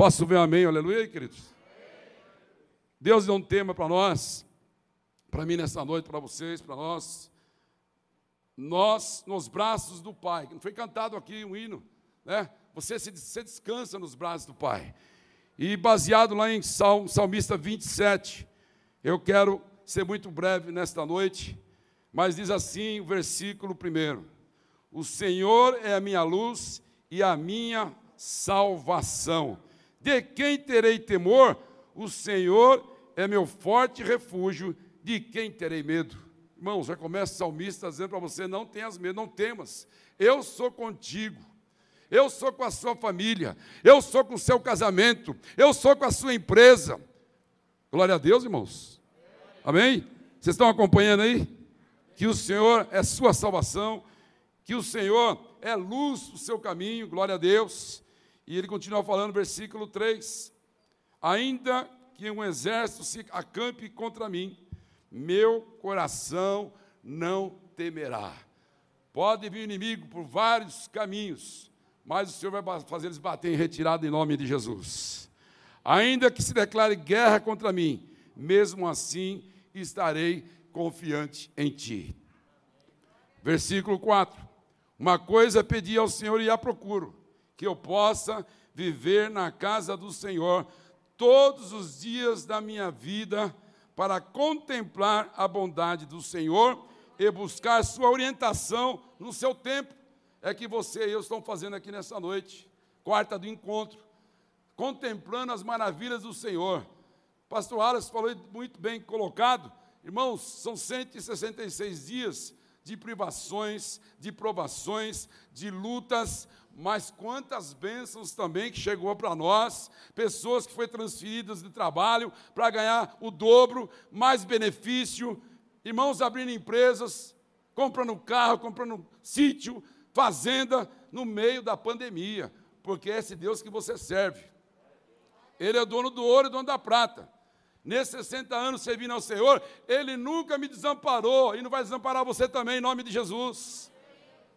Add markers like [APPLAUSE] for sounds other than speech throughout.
Posso ver um amém, aleluia, queridos? Deus deu um tema para nós, para mim nessa noite, para vocês, para nós. Nós nos braços do Pai. Foi cantado aqui um hino, né? Você se você descansa nos braços do Pai. E baseado lá em Salmo, Salmista 27, eu quero ser muito breve nesta noite, mas diz assim o versículo primeiro: O Senhor é a minha luz e a minha salvação. De quem terei temor? O Senhor é meu forte refúgio. De quem terei medo? Irmãos, já começa o salmista dizendo para você: não tenhas medo, não temas. Eu sou contigo. Eu sou com a sua família. Eu sou com o seu casamento. Eu sou com a sua empresa. Glória a Deus, irmãos. Amém? Vocês estão acompanhando aí? Que o Senhor é sua salvação. Que o Senhor é luz do seu caminho. Glória a Deus. E ele continua falando, versículo 3: Ainda que um exército se acampe contra mim, meu coração não temerá. Pode vir inimigo por vários caminhos, mas o Senhor vai fazer eles bater em retirada em nome de Jesus. Ainda que se declare guerra contra mim, mesmo assim estarei confiante em ti. Versículo 4: Uma coisa pedi ao Senhor e a procuro que eu possa viver na casa do Senhor todos os dias da minha vida, para contemplar a bondade do Senhor e buscar sua orientação no seu tempo. É que você e eu estamos fazendo aqui nessa noite, quarta do encontro, contemplando as maravilhas do Senhor. Pastor Wallace falou muito bem colocado, irmãos, são 166 dias de privações, de provações, de lutas, mas quantas bênçãos também que chegou para nós, pessoas que foram transferidas de trabalho para ganhar o dobro, mais benefício, irmãos abrindo empresas, comprando carro, comprando sítio, fazenda, no meio da pandemia, porque é esse Deus que você serve. Ele é dono do ouro e dono da prata. Nesses 60 anos servindo ao Senhor, Ele nunca me desamparou e não vai desamparar você também, em nome de Jesus.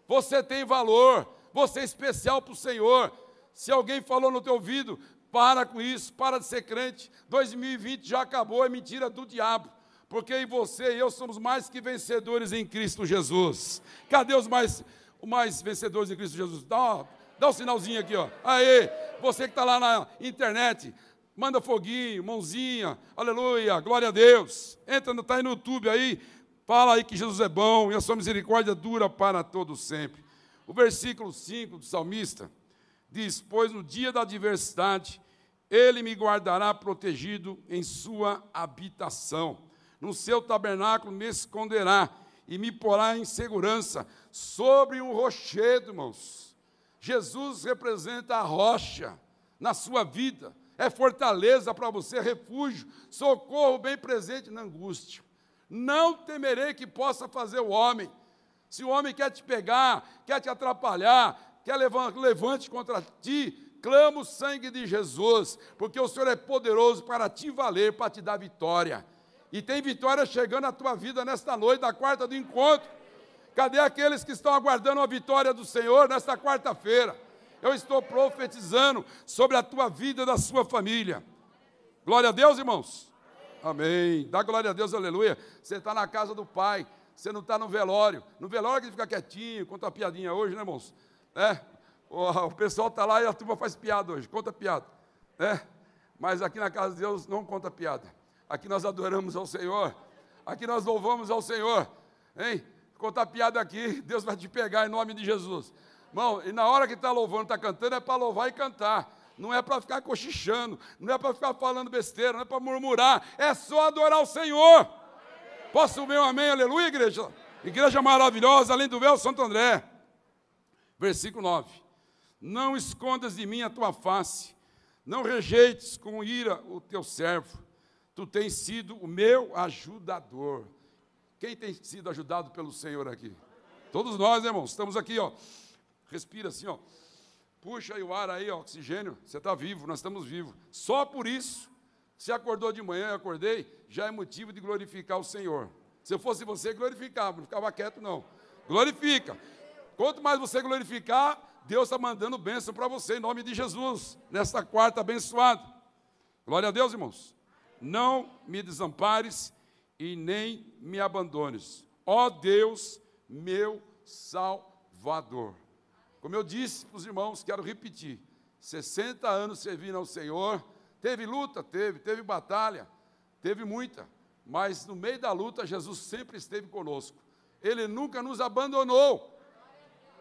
Você tem valor, você é especial para o Senhor. Se alguém falou no teu ouvido, para com isso, para de ser crente. 2020 já acabou, é mentira do diabo. Porque você e eu somos mais que vencedores em Cristo Jesus. Cadê os mais, mais vencedores em Cristo Jesus? Dá, dá um sinalzinho aqui, ó. Aê, você que está lá na internet, manda foguinho, mãozinha, aleluia, glória a Deus. Entra, está aí no YouTube aí, fala aí que Jesus é bom e a sua misericórdia dura para todo sempre. O versículo 5 do salmista diz: Pois no dia da adversidade, ele me guardará protegido em sua habitação. No seu tabernáculo me esconderá e me porá em segurança sobre um rochedo, irmãos. Jesus representa a rocha na sua vida, é fortaleza para você, refúgio, socorro bem presente na angústia. Não temerei que possa fazer o homem se o homem quer te pegar, quer te atrapalhar, quer levar, levante contra ti, clama o sangue de Jesus, porque o Senhor é poderoso para te valer, para te dar vitória. E tem vitória chegando à tua vida nesta noite, da quarta do encontro. Cadê aqueles que estão aguardando a vitória do Senhor nesta quarta-feira? Eu estou profetizando sobre a tua vida e da sua família. Glória a Deus, irmãos. Amém. Dá glória a Deus, aleluia. Você está na casa do Pai. Você não está no velório. No velório que fica quietinho, conta uma piadinha hoje, né, irmãos? É, o, o pessoal está lá e a turma faz piada hoje, conta piada. Né? Mas aqui na casa de Deus não conta piada. Aqui nós adoramos ao Senhor. Aqui nós louvamos ao Senhor. Hein? Contar piada aqui, Deus vai te pegar em nome de Jesus. Irmão, e na hora que está louvando, está cantando, é para louvar e cantar. Não é para ficar cochichando, não é para ficar falando besteira, não é para murmurar, é só adorar o Senhor. Posso ver um amém, aleluia, igreja? Igreja maravilhosa, além do véu, Santo André. Versículo 9. Não escondas de mim a tua face, não rejeites com ira o teu servo. Tu tens sido o meu ajudador. Quem tem sido ajudado pelo Senhor aqui? Todos nós, irmãos, estamos aqui, ó. Respira assim, ó. Puxa aí o ar aí, ó, oxigênio. Você está vivo, nós estamos vivos. Só por isso se acordou de manhã e acordei, já é motivo de glorificar o Senhor. Se eu fosse você, glorificava, não ficava quieto, não. Glorifica. Quanto mais você glorificar, Deus está mandando bênção para você em nome de Jesus, nesta quarta abençoada. Glória a Deus, irmãos. Não me desampares e nem me abandones. Ó Deus, meu Salvador. Como eu disse para os irmãos, quero repetir: 60 anos servindo ao Senhor. Teve luta? Teve. Teve batalha? Teve muita. Mas no meio da luta, Jesus sempre esteve conosco. Ele nunca nos abandonou.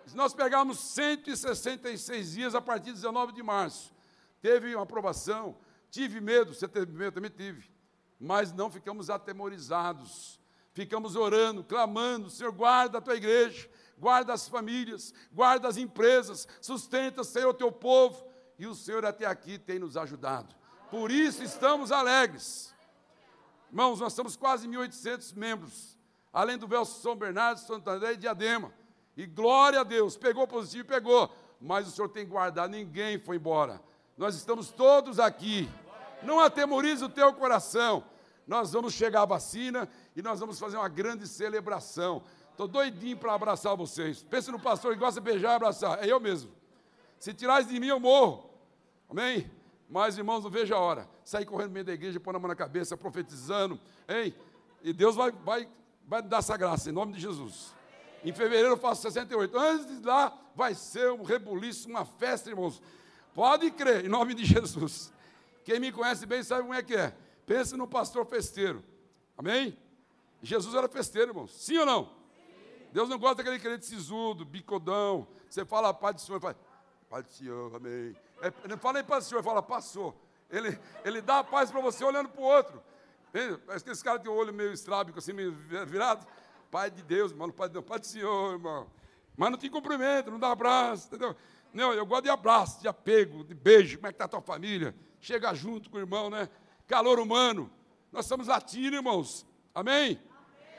Se nós pegarmos 166 dias a partir de 19 de março, teve uma aprovação, tive medo, você teve medo, também tive, mas não ficamos atemorizados, ficamos orando, clamando, Senhor, guarda a tua igreja, guarda as famílias, guarda as empresas, sustenta, Senhor, o teu povo, e o Senhor até aqui tem nos ajudado. Por isso estamos alegres. Irmãos, nós estamos quase 1.800 membros, além do Velso São Bernardo, Santo André e Diadema. E glória a Deus, pegou positivo, pegou. Mas o Senhor tem guardado, ninguém foi embora. Nós estamos todos aqui. Não atemorize o teu coração. Nós vamos chegar à vacina e nós vamos fazer uma grande celebração. Estou doidinho para abraçar vocês. Pense no pastor que gosta de beijar e abraçar. É eu mesmo. Se tirares de mim, eu morro. Amém? Mas, irmãos, não vejo a hora. Sair correndo no meio da igreja, pôr a mão na cabeça, profetizando. Hein? E Deus vai, vai, vai dar essa graça, em nome de Jesus. Em fevereiro eu faço 68. Antes de lá vai ser um rebuliço, uma festa, irmãos. Pode crer, em nome de Jesus. Quem me conhece bem sabe como é que é. Pense no pastor festeiro. Amém? Jesus era festeiro, irmãos. Sim ou não? Sim. Deus não gosta daquele crente sisudo, bicodão. Você fala a paz do Senhor, fala, paz do Senhor, amém. É, não fala em paz do Senhor, fala, passou. Ele, ele dá a paz para você olhando para o outro. Parece que esse cara tem o olho meio estrábico, assim, meio virado. Pai de Deus, irmão, Pai de Deus, Pai do Senhor, irmão. Mas não tem cumprimento, não dá abraço, entendeu? Não, eu gosto de abraço, de apego, de beijo. Como é que está a tua família? Chega junto com o irmão, né? Calor humano. Nós estamos latindo, irmãos. Amém? Amém?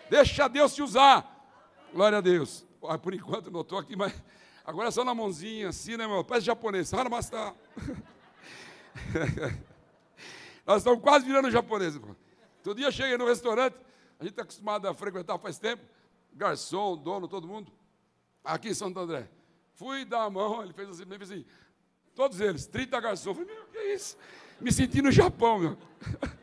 Deixa Deus te usar. Glória a Deus. Por enquanto não estou aqui, mas agora é só na mãozinha, assim, né, irmão? Parece japonês. Haramasta. [LAUGHS] Nós estamos quase virando japonês, irmão. Todo dia cheguei no restaurante, a gente está acostumado a frequentar faz tempo, garçom, dono, todo mundo, aqui em Santo André. Fui dar a mão, ele fez assim, me fez assim, todos eles, 30 garçons. Falei, meu, que é isso? Me senti no Japão, meu.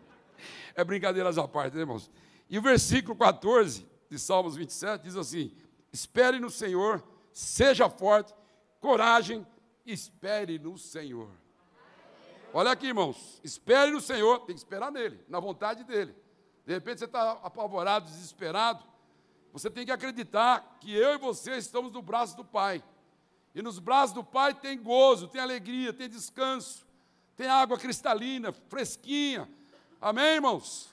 [LAUGHS] é brincadeiras à parte, né, irmãos? E o versículo 14 de Salmos 27 diz assim: Espere no Senhor, seja forte, coragem, espere no Senhor. Olha aqui, irmãos, espere no Senhor, tem que esperar nele, na vontade dele. De repente você está apavorado, desesperado. Você tem que acreditar que eu e você estamos no braço do Pai. E nos braços do Pai tem gozo, tem alegria, tem descanso, tem água cristalina, fresquinha. Amém, irmãos?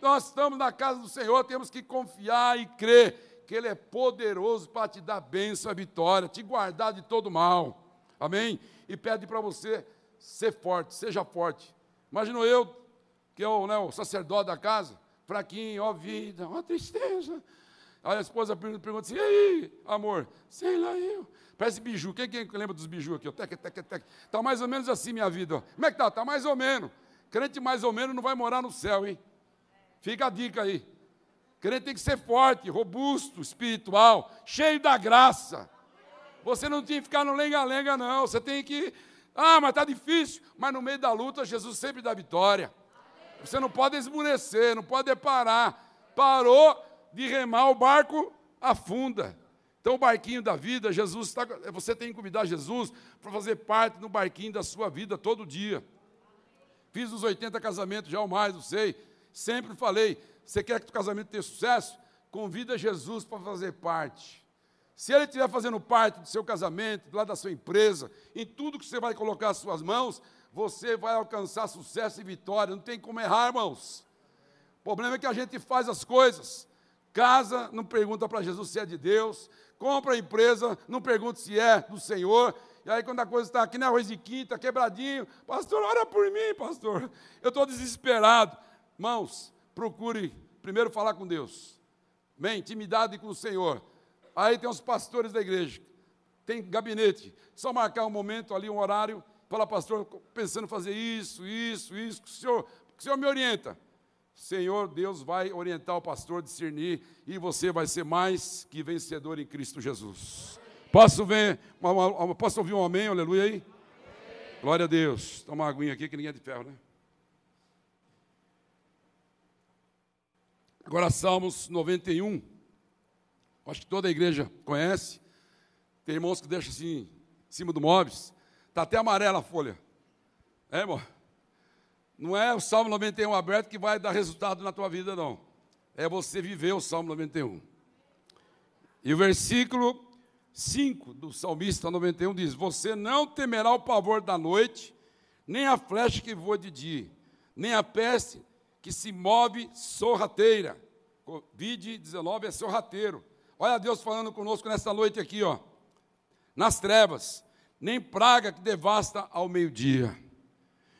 Nós estamos na casa do Senhor, temos que confiar e crer que Ele é poderoso para te dar bênção, a vitória, te guardar de todo mal. Amém? E pede para você ser forte, seja forte. Imagina eu que é o, né, o sacerdote da casa, fraquinho, ó vida, ó tristeza. Aí a esposa pergunta assim, e aí, amor? Sei lá eu. Parece biju. Quem, quem lembra dos biju aqui? Está mais ou menos assim minha vida. Ó. Como é que está? Está mais ou menos. Crente mais ou menos não vai morar no céu, hein? Fica a dica aí. Crente tem que ser forte, robusto, espiritual, cheio da graça. Você não tem que ficar no lenga-lenga, não. Você tem que. Ah, mas está difícil. Mas no meio da luta, Jesus sempre dá vitória. Você não pode esmurecer, não pode parar. Parou de remar, o barco afunda. Então, o barquinho da vida, Jesus está. Você tem que convidar Jesus para fazer parte do barquinho da sua vida todo dia. Fiz os 80 casamentos, já o mais, não sei. Sempre falei: você quer que o casamento tenha sucesso? Convida Jesus para fazer parte. Se ele estiver fazendo parte do seu casamento, do lado da sua empresa, em tudo que você vai colocar as suas mãos, você vai alcançar sucesso e vitória. Não tem como errar, irmãos. O problema é que a gente faz as coisas. Casa, não pergunta para Jesus se é de Deus. Compra a empresa, não pergunta se é do Senhor. E aí, quando a coisa está aqui na arroz de quinta, quebradinho, pastor, ora por mim, pastor. Eu estou desesperado. Irmãos, procure primeiro falar com Deus. Bem, intimidade com o Senhor. Aí tem os pastores da igreja. Tem gabinete. Só marcar um momento ali, um horário Fala, pastor, pensando em fazer isso, isso, isso, o senhor, o senhor me orienta. Senhor, Deus vai orientar o pastor discernir e você vai ser mais que vencedor em Cristo Jesus. Posso ver, uma, uma, posso ouvir um amém, aleluia aí? Amém. Glória a Deus. Toma uma aguinha aqui que ninguém é de ferro, né? Agora, Salmos 91. Acho que toda a igreja conhece. Tem irmãos que deixam assim, em cima do móveis. Está até amarela a folha. É, irmão? Não é o Salmo 91 aberto que vai dar resultado na tua vida, não. É você viver o Salmo 91. E o versículo 5 do salmista 91 diz: Você não temerá o pavor da noite, nem a flecha que voa de dia, nem a peste que se move sorrateira. Covid-19 é sorrateiro. Olha Deus falando conosco nessa noite aqui, ó. Nas trevas, nem praga que devasta ao meio-dia.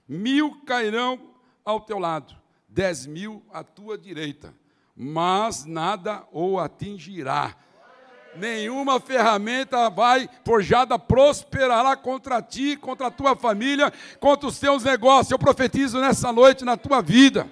Mil cairão ao teu lado, dez mil à tua direita, mas nada o atingirá nenhuma ferramenta vai forjada prosperará contra ti, contra a tua família, contra os teus negócios. Eu profetizo nessa noite na tua vida.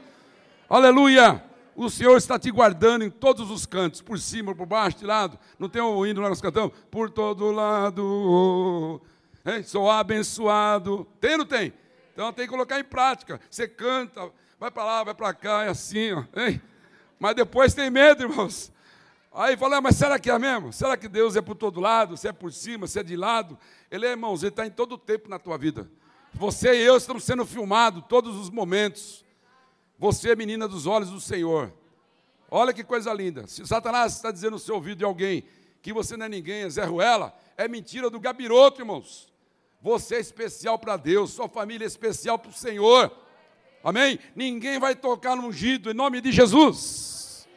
Aleluia! O Senhor está te guardando em todos os cantos, por cima, por baixo, de lado. Não tem um hino nós cantamos? Por todo lado. Hein? Sou abençoado. Tem ou não tem? Então tem que colocar em prática. Você canta, vai para lá, vai para cá, é assim, ó. Hein? Mas depois tem medo, irmãos. Aí fala, ah, mas será que é mesmo? Será que Deus é por todo lado? Se é por cima, se é de lado? Ele é, irmãos, ele está em todo o tempo na tua vida. Você e eu estamos sendo filmados todos os momentos. Você é menina dos olhos do Senhor. Olha que coisa linda. Se Satanás está dizendo no seu ouvido de alguém que você não é ninguém, é Zé Ruela, é mentira do gabiroto, irmãos. Você é especial para Deus, sua família é especial para o Senhor. Amém? Ninguém vai tocar no ungido em nome de Jesus.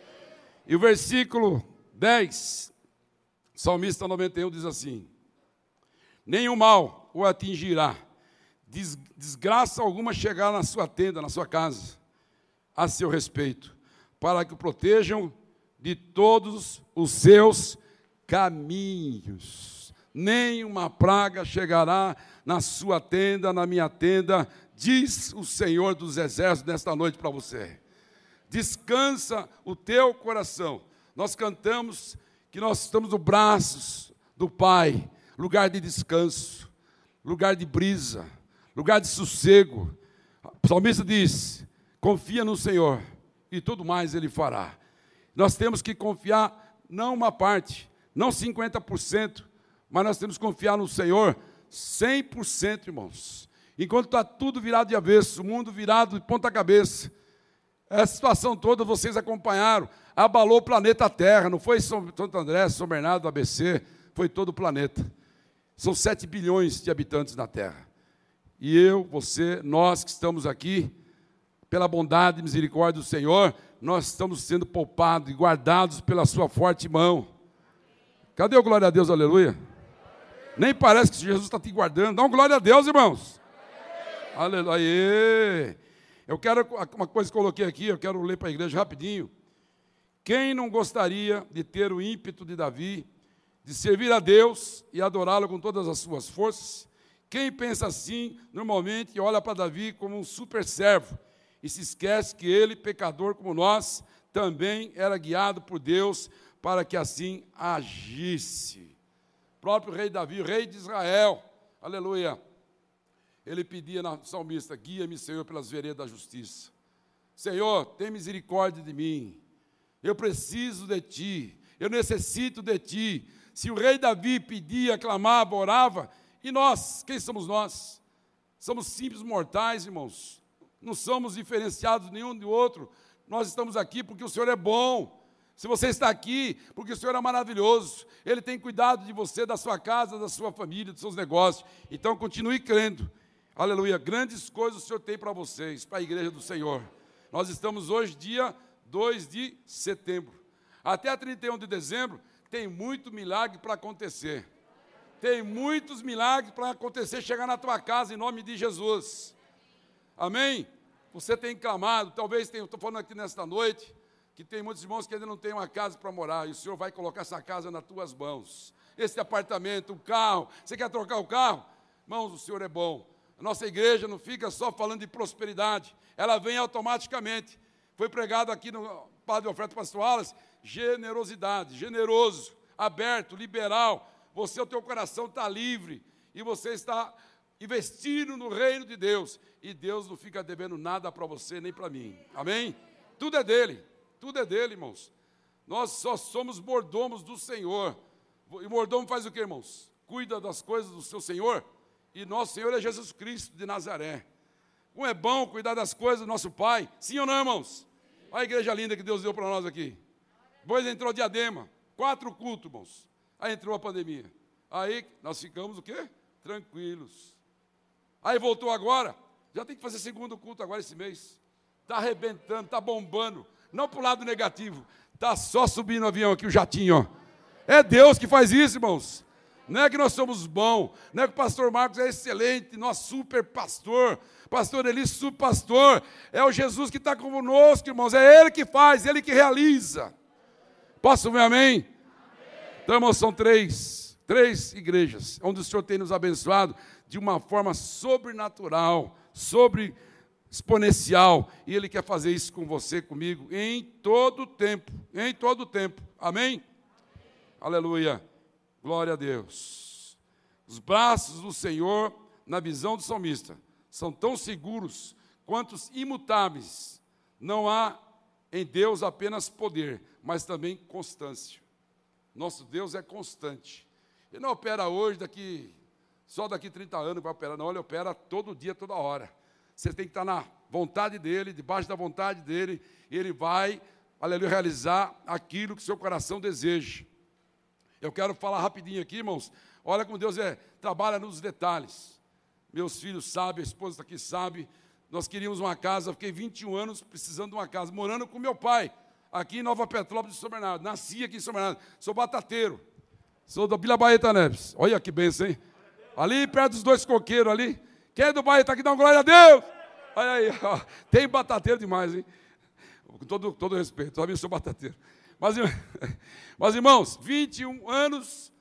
E o versículo 10, Salmista 91 diz assim: Nenhum mal o atingirá, desgraça alguma chegar na sua tenda, na sua casa, a seu respeito, para que o protejam de todos os seus caminhos. Nenhuma praga chegará na sua tenda, na minha tenda, diz o Senhor dos Exércitos nesta noite para você descansa o teu coração. Nós cantamos que nós estamos no braços do Pai, lugar de descanso, lugar de brisa, lugar de sossego. O salmista diz: confia no Senhor e tudo mais Ele fará. Nós temos que confiar, não uma parte, não 50%, mas nós temos que confiar no Senhor 100%, irmãos. Enquanto está tudo virado de avesso, o mundo virado de ponta cabeça, essa situação toda vocês acompanharam, abalou o planeta Terra, não foi São Santo André, São Bernardo, ABC, foi todo o planeta. São 7 bilhões de habitantes na Terra. E eu, você, nós que estamos aqui, pela bondade e misericórdia do Senhor, nós estamos sendo poupados e guardados pela sua forte mão. Cadê o glória a Deus, aleluia? Nem parece que Jesus está te guardando. Dá um glória a Deus, irmãos. Aleluia. Eu quero, uma coisa que coloquei aqui, eu quero ler para a igreja rapidinho. Quem não gostaria de ter o ímpeto de Davi, de servir a Deus e adorá-lo com todas as suas forças? Quem pensa assim, normalmente olha para Davi como um super servo e se esquece que ele, pecador como nós, também era guiado por Deus para que assim agisse. O próprio rei Davi, rei de Israel, aleluia, ele pedia na salmista: Guia-me, Senhor, pelas veredas da justiça. Senhor, tem misericórdia de mim. Eu preciso de ti. Eu necessito de ti. Se o rei Davi pedia, clamava, orava, e nós, quem somos nós? Somos simples mortais, irmãos. Não somos diferenciados nenhum do outro. Nós estamos aqui porque o Senhor é bom. Se você está aqui, porque o Senhor é maravilhoso, Ele tem cuidado de você, da sua casa, da sua família, dos seus negócios. Então continue crendo Aleluia. Grandes coisas o Senhor tem para vocês, para a igreja do Senhor. Nós estamos hoje, dia 2 de setembro. Até 31 de dezembro, tem muito milagre para acontecer. Tem muitos milagres para acontecer, chegar na tua casa em nome de Jesus. Amém? Você tem clamado, talvez tenha, estou falando aqui nesta noite, que tem muitos irmãos que ainda não têm uma casa para morar, e o Senhor vai colocar essa casa nas tuas mãos. Esse apartamento, o carro, você quer trocar o carro? Irmãos, o Senhor é bom. A nossa igreja não fica só falando de prosperidade, ela vem automaticamente. Foi pregado aqui no Padre Oferta Pastorais, generosidade, generoso, aberto, liberal. você, o teu coração está livre e você está investindo no reino de Deus. E Deus não fica devendo nada para você nem para mim. Amém? Tudo é dele. Tudo é dele, irmãos. Nós só somos mordomos do Senhor. E mordomo faz o que, irmãos? Cuida das coisas do seu Senhor. E nosso Senhor é Jesus Cristo de Nazaré. Como é bom cuidar das coisas do nosso Pai. Sim ou não, irmãos? Olha a igreja linda que Deus deu para nós aqui. Depois entrou diadema. Quatro cultos, irmãos. Aí entrou a pandemia. Aí nós ficamos o quê? Tranquilos. Aí voltou agora. Já tem que fazer segundo culto agora esse mês. Está arrebentando, está bombando. Não para o lado negativo. Está só subindo o avião aqui, o jatinho. Ó. É Deus que faz isso, irmãos. Não é que nós somos bons, não é que o pastor Marcos é excelente, nosso super pastor, pastor Eli, super pastor. É o Jesus que está conosco, irmãos. É Ele que faz, Ele que realiza. Posso ver amém? amém? Então, irmãos, são três, três igrejas, onde o Senhor tem nos abençoado de uma forma sobrenatural, sobre exponencial, e Ele quer fazer isso com você, comigo, em todo o tempo, em todo o tempo. Amém? amém. Aleluia. Glória a Deus. Os braços do Senhor, na visão do salmista, são tão seguros quanto imutáveis. Não há em Deus apenas poder, mas também constância. Nosso Deus é constante. Ele não opera hoje, daqui, só daqui 30 anos vai operar, não, ele opera todo dia, toda hora. Você tem que estar na vontade dele, debaixo da vontade dele, e ele vai, aleluia, realizar aquilo que seu coração deseja. Eu quero falar rapidinho aqui, irmãos. Olha como Deus é, trabalha nos detalhes. Meus filhos sabem, a esposa está aqui sabe. Nós queríamos uma casa, fiquei 21 anos precisando de uma casa, morando com meu pai, aqui em Nova Petrópolis de São Bernardo. Nasci aqui em São Bernardo, sou batateiro. Sou da Vila Baeta Neves. Olha que benção, hein? Ali perto dos dois coqueiros ali. Quem é do Baeta aqui? Dá uma glória a Deus! Olha aí, ó. tem batateiro demais, hein? Com todo, todo respeito, também sou batateiro. Mas, [LAUGHS] mas, irmãos, 21 anos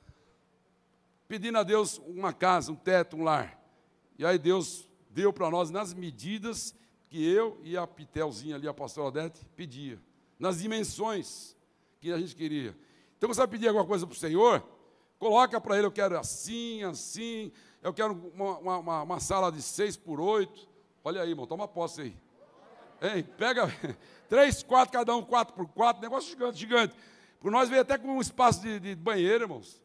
pedindo a Deus uma casa, um teto, um lar. E aí Deus deu para nós nas medidas que eu e a Pitelzinha ali, a pastora Odete, pedia. Nas dimensões que a gente queria. Então, você vai pedir alguma coisa para o Senhor? Coloca para ele, eu quero assim, assim, eu quero uma, uma, uma sala de seis por oito. Olha aí, irmão, toma posse aí. Pega [LAUGHS] três, quatro, cada um, quatro por quatro, negócio gigante, gigante. Por nós veio até com um espaço de, de banheiro, irmãos.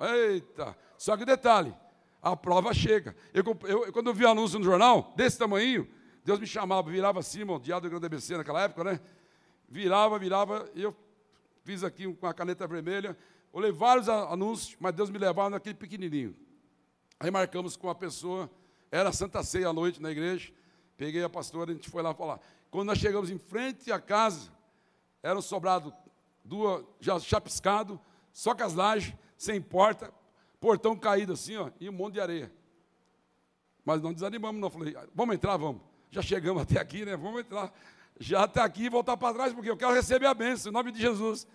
Eita! Só que detalhe, a prova chega. Eu, eu, quando eu vi anúncio no jornal, desse tamanho, Deus me chamava, virava assim, irmão, diabo do grande ABC naquela época, né? Virava, virava, e eu fiz aqui com a caneta vermelha, olhei vários anúncios, mas Deus me levava naquele pequenininho. Aí marcamos com a pessoa, era Santa Ceia à noite na igreja, peguei a pastora, a gente foi lá falar. Quando nós chegamos em frente à casa, era um sobrado duas, já chapiscado, só com as lajes, sem porta, portão caído assim, ó, e um monte de areia. Mas não desanimamos, não. Falei, vamos entrar, vamos. Já chegamos [LAUGHS] até aqui, né? Vamos entrar. Já até aqui e voltar para trás, porque eu quero receber a bênção, em nome de Jesus.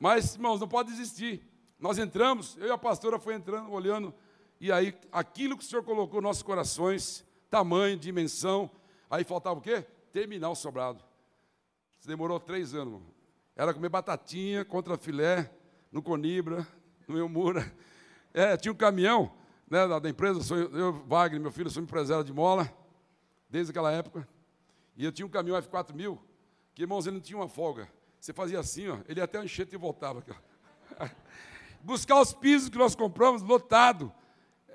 Mas, irmãos, não pode desistir. Nós entramos, eu e a pastora foi entrando, olhando, e aí aquilo que o Senhor colocou nos nossos corações, tamanho, dimensão. Aí faltava o quê? Terminar o sobrado. Isso demorou três anos. Era comer batatinha contra filé, no Conibra, no Elmura. É, tinha um caminhão né, da, da empresa, sou eu, eu, Wagner, meu filho, sou empresário de mola, desde aquela época. E eu tinha um caminhão F4000, que, irmãos, ele não tinha uma folga. Você fazia assim, ó, ele até enchente e voltava. [LAUGHS] Buscar os pisos que nós compramos, lotado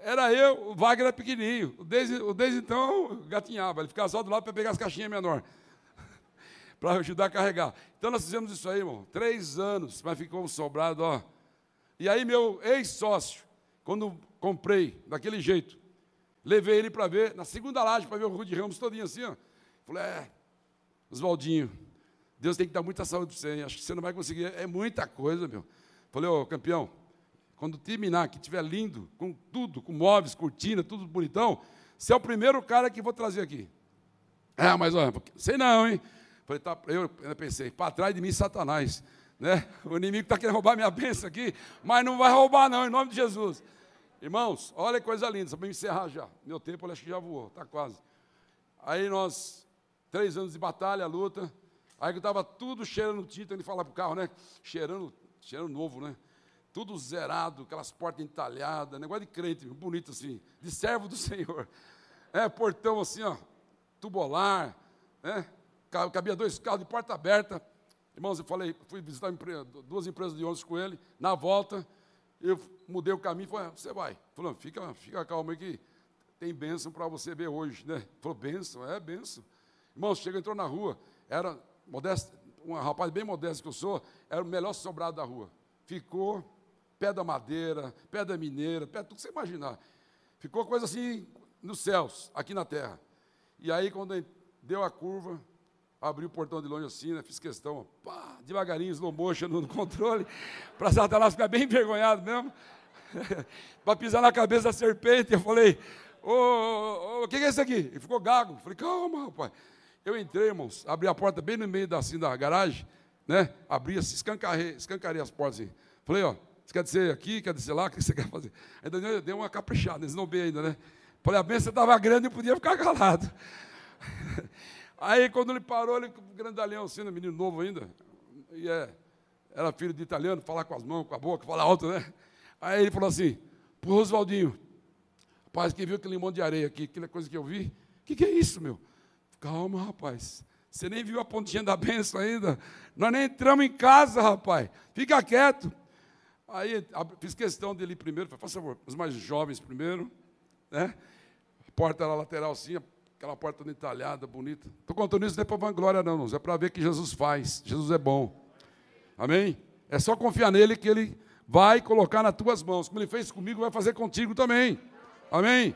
era eu, o Wagner era pequenininho. O desde, desde então gatinhava, ele ficava só do lado para pegar as caixinhas menores. [LAUGHS] para ajudar a carregar. Então nós fizemos isso aí, irmão. Três anos, mas ficou sobrado, ó. E aí meu ex-sócio, quando comprei, daquele jeito, levei ele para ver, na segunda laje, para ver o Rude Ramos todinho assim, ó. Falei, é, Oswaldinho, Deus tem que dar muita saúde para você, hein? acho que você não vai conseguir, é muita coisa, meu. Falei, ô, campeão, quando terminar, que estiver lindo, com tudo, com móveis, cortina, tudo bonitão, você é o primeiro cara que vou trazer aqui. É, mas olha, sei não, hein? Falei, tá, eu pensei, para trás de mim, Satanás. Né? O inimigo está querendo roubar minha bênção aqui, mas não vai roubar, não, em nome de Jesus. Irmãos, olha que coisa linda, só para me encerrar já. Meu tempo, acho que já voou, está quase. Aí nós, três anos de batalha, luta. Aí que estava tudo cheirando tinta, ele fala para o carro, né? Cheirando, cheirando novo, né? tudo zerado, aquelas portas entalhadas, negócio de crente, bonito assim, de servo do [LAUGHS] Senhor. É, portão assim, ó, tubolar, né? Cabia dois carros de porta aberta. Irmãos, eu falei, fui visitar duas empresas de ônibus com ele. Na volta, eu mudei o caminho falei, você vai. Falou, fica, fica calmo aí que tem bênção para você ver hoje, né? Falou, bênção, é bênção. Irmãos, chega, entrou na rua, era modesto, um rapaz bem modesto que eu sou, era o melhor sobrado da rua. Ficou pé da madeira, pé da mineira, pé tudo que você imaginar. Ficou coisa assim nos céus, aqui na terra. E aí, quando deu a curva, abri o portão de longe assim, né, fiz questão, pá, devagarinho, slow motion no controle, [LAUGHS] para Satanás ficar bem envergonhado mesmo, [LAUGHS] para pisar na cabeça da serpente. Eu falei, ô, o que é isso aqui? Ele ficou gago. falei, calma, rapaz. Eu entrei, irmãos, abri a porta bem no meio da, assim, da garagem, né? Abri, assim, escancarei, escancarei as portas assim. Falei, ó, você quer dizer aqui, quer dizer lá, o que você quer fazer? Ainda deu uma caprichada, eles não bem ainda, né? Falei, a bênção estava grande e podia ficar calado. [LAUGHS] Aí, quando ele parou, ele, grandalhão assim, né, menino novo ainda, e é, era filho de italiano, falar com as mãos, com a boca, falar alto, né? Aí ele falou assim, pro Oswaldinho, rapaz, quem viu aquele limão de areia aqui, aquela coisa que eu vi, o que, que é isso, meu? Calma, rapaz, você nem viu a pontinha da benção ainda, nós nem entramos em casa, rapaz, fica quieto. Aí fiz questão dele primeiro, falei, por favor, os mais jovens primeiro, né? A porta era lateral assim, aquela porta toda entalhada, bonita. Estou contando isso não é para vanglória, não, irmãos. É para ver que Jesus faz. Jesus é bom. Amém? É só confiar nele que ele vai colocar nas tuas mãos. Como ele fez comigo, vai fazer contigo também. Amém?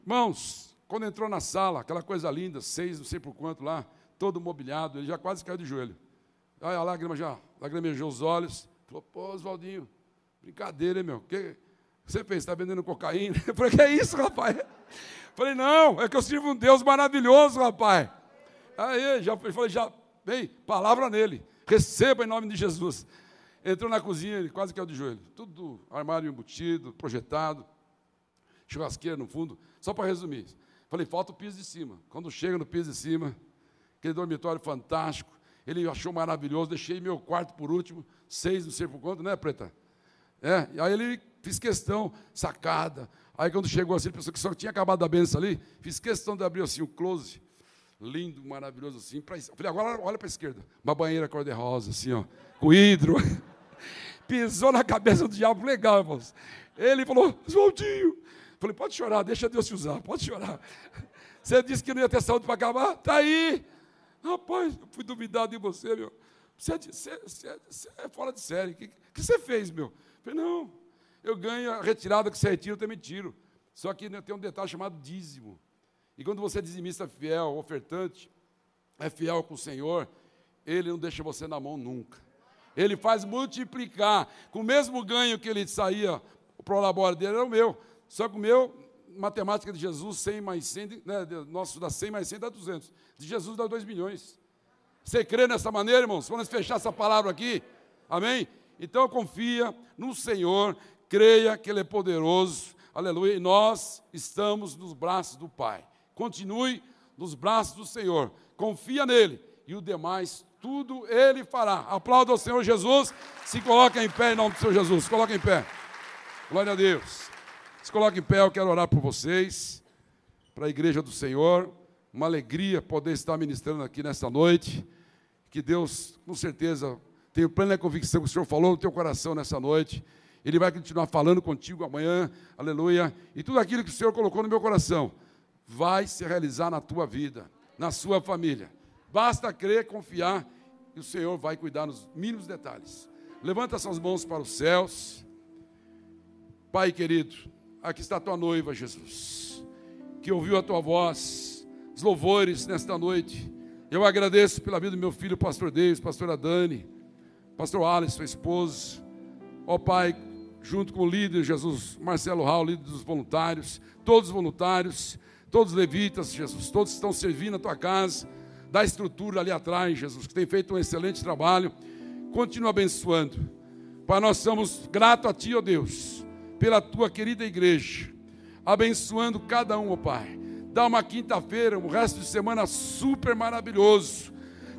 Irmãos, quando entrou na sala, aquela coisa linda, seis, não sei por quanto lá, todo mobiliado, ele já quase caiu de joelho. Aí a lágrima já lagrimejou os olhos. Falou, pô, Oswaldinho, brincadeira, hein, meu? Que você fez? Está vendendo cocaína? [LAUGHS] Eu falei, que é isso, rapaz? [LAUGHS] Falei, não, é que eu sirvo um Deus maravilhoso, rapaz. Aí, já falei, já, bem, palavra nele. Receba em nome de Jesus. Entrou na cozinha, ele quase caiu de joelho. Tudo armário embutido, projetado, churrasqueira no fundo. Só para resumir. Falei, falta o piso de cima. Quando chega no piso de cima, aquele dormitório fantástico, ele achou maravilhoso, deixei meu quarto por último, seis, não sei por quanto, né, Preta? É, e aí ele fiz questão, sacada, Aí quando chegou assim, ele pensou que só tinha acabado a benção ali, fiz questão de abrir assim o close, lindo, maravilhoso assim. Pra... Falei, agora olha para a esquerda, uma banheira cor-de-rosa, assim, ó, com hidro. [LAUGHS] Pisou na cabeça do diabo, legal, irmãos. Ele falou, Oswaldinho. Falei, pode chorar, deixa Deus te usar, pode chorar. [LAUGHS] Você disse que não ia ter saúde para acabar? Está aí. Rapaz, eu fui duvidado de você, meu. Você é, você, você, você é fora de série. O que, que você fez, meu? falei, não, eu ganho a retirada que você retira, eu também tiro. Só que né, tem um detalhe chamado dízimo. E quando você é dizimista fiel, ofertante, é fiel com o Senhor, Ele não deixa você na mão nunca. Ele faz multiplicar. Com o mesmo ganho que ele saía, o prolabore dele era o meu. Só que o meu, matemática de Jesus, 100 mais 100, né, nosso dá 100 mais 100 dá 200. De Jesus dá 2 milhões. Você crê nessa maneira, irmãos? Vamos fechar essa palavra aqui? Amém? Então confia no Senhor, creia que Ele é poderoso, aleluia, e nós estamos nos braços do Pai. Continue nos braços do Senhor, confia nele, e o demais, tudo Ele fará. Aplauda ao Senhor Jesus, se coloca em pé em nome do Senhor Jesus, coloca em pé. Glória a Deus. Se coloca em pé, eu quero orar por vocês, para a igreja do Senhor. Uma alegria poder estar ministrando aqui nessa noite. Que Deus, com certeza, tenho plena convicção que o Senhor falou no teu coração nessa noite ele vai continuar falando contigo amanhã, aleluia. E tudo aquilo que o Senhor colocou no meu coração vai se realizar na tua vida, na sua família. Basta crer, confiar e o Senhor vai cuidar nos mínimos detalhes. Levanta suas mãos para os céus. Pai querido, aqui está a tua noiva, Jesus, que ouviu a tua voz, os louvores nesta noite. Eu agradeço pela vida do meu filho, pastor Deus, pastora Dani, pastor Alisson, sua esposa. Ó Pai, junto com o líder Jesus, Marcelo Raul, líder dos voluntários, todos os voluntários, todos os levitas, Jesus, todos estão servindo a tua casa, da estrutura ali atrás, Jesus, que tem feito um excelente trabalho, continua abençoando. Pai, nós somos gratos a Ti, ó Deus, pela Tua querida igreja, abençoando cada um, ó Pai. Dá uma quinta-feira, um resto de semana super maravilhoso.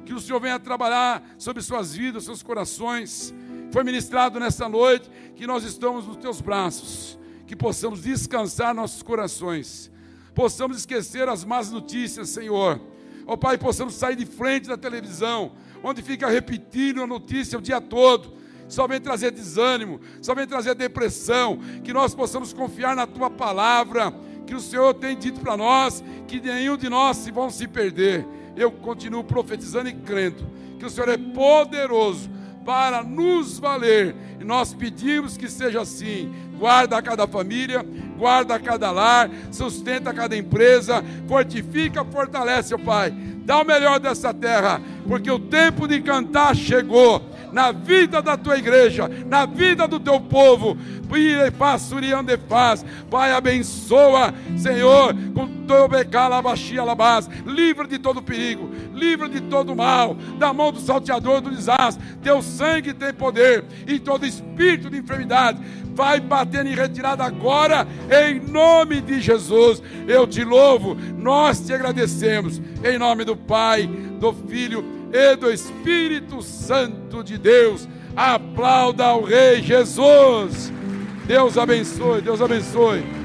Que o Senhor venha trabalhar sobre suas vidas, seus corações foi ministrado nessa noite, que nós estamos nos teus braços, que possamos descansar nossos corações, possamos esquecer as más notícias, Senhor. Ó oh, Pai, possamos sair de frente da televisão, onde fica repetindo a notícia o dia todo, só vem trazer desânimo, só vem trazer depressão, que nós possamos confiar na tua palavra, que o Senhor tem dito para nós, que nenhum de nós vão se perder. Eu continuo profetizando e crendo que o Senhor é poderoso para nos valer. E nós pedimos que seja assim. Guarda cada família, guarda cada lar, sustenta cada empresa, fortifica, fortalece, ó Pai. Dá o melhor dessa terra, porque o tempo de cantar chegou na vida da tua igreja, na vida do teu povo. Pai, abençoa, Senhor, com teu becalabachia alabás, livra de todo perigo, livra de todo mal, da mão do salteador do desastre. Teu sangue tem poder, e todo espírito de enfermidade vai batendo em retirada agora, em nome de Jesus. Eu te louvo, nós te agradecemos, em nome do Pai, do Filho e do Espírito Santo de Deus. Aplauda ao Rei Jesus. Deus abençoe, Deus abençoe.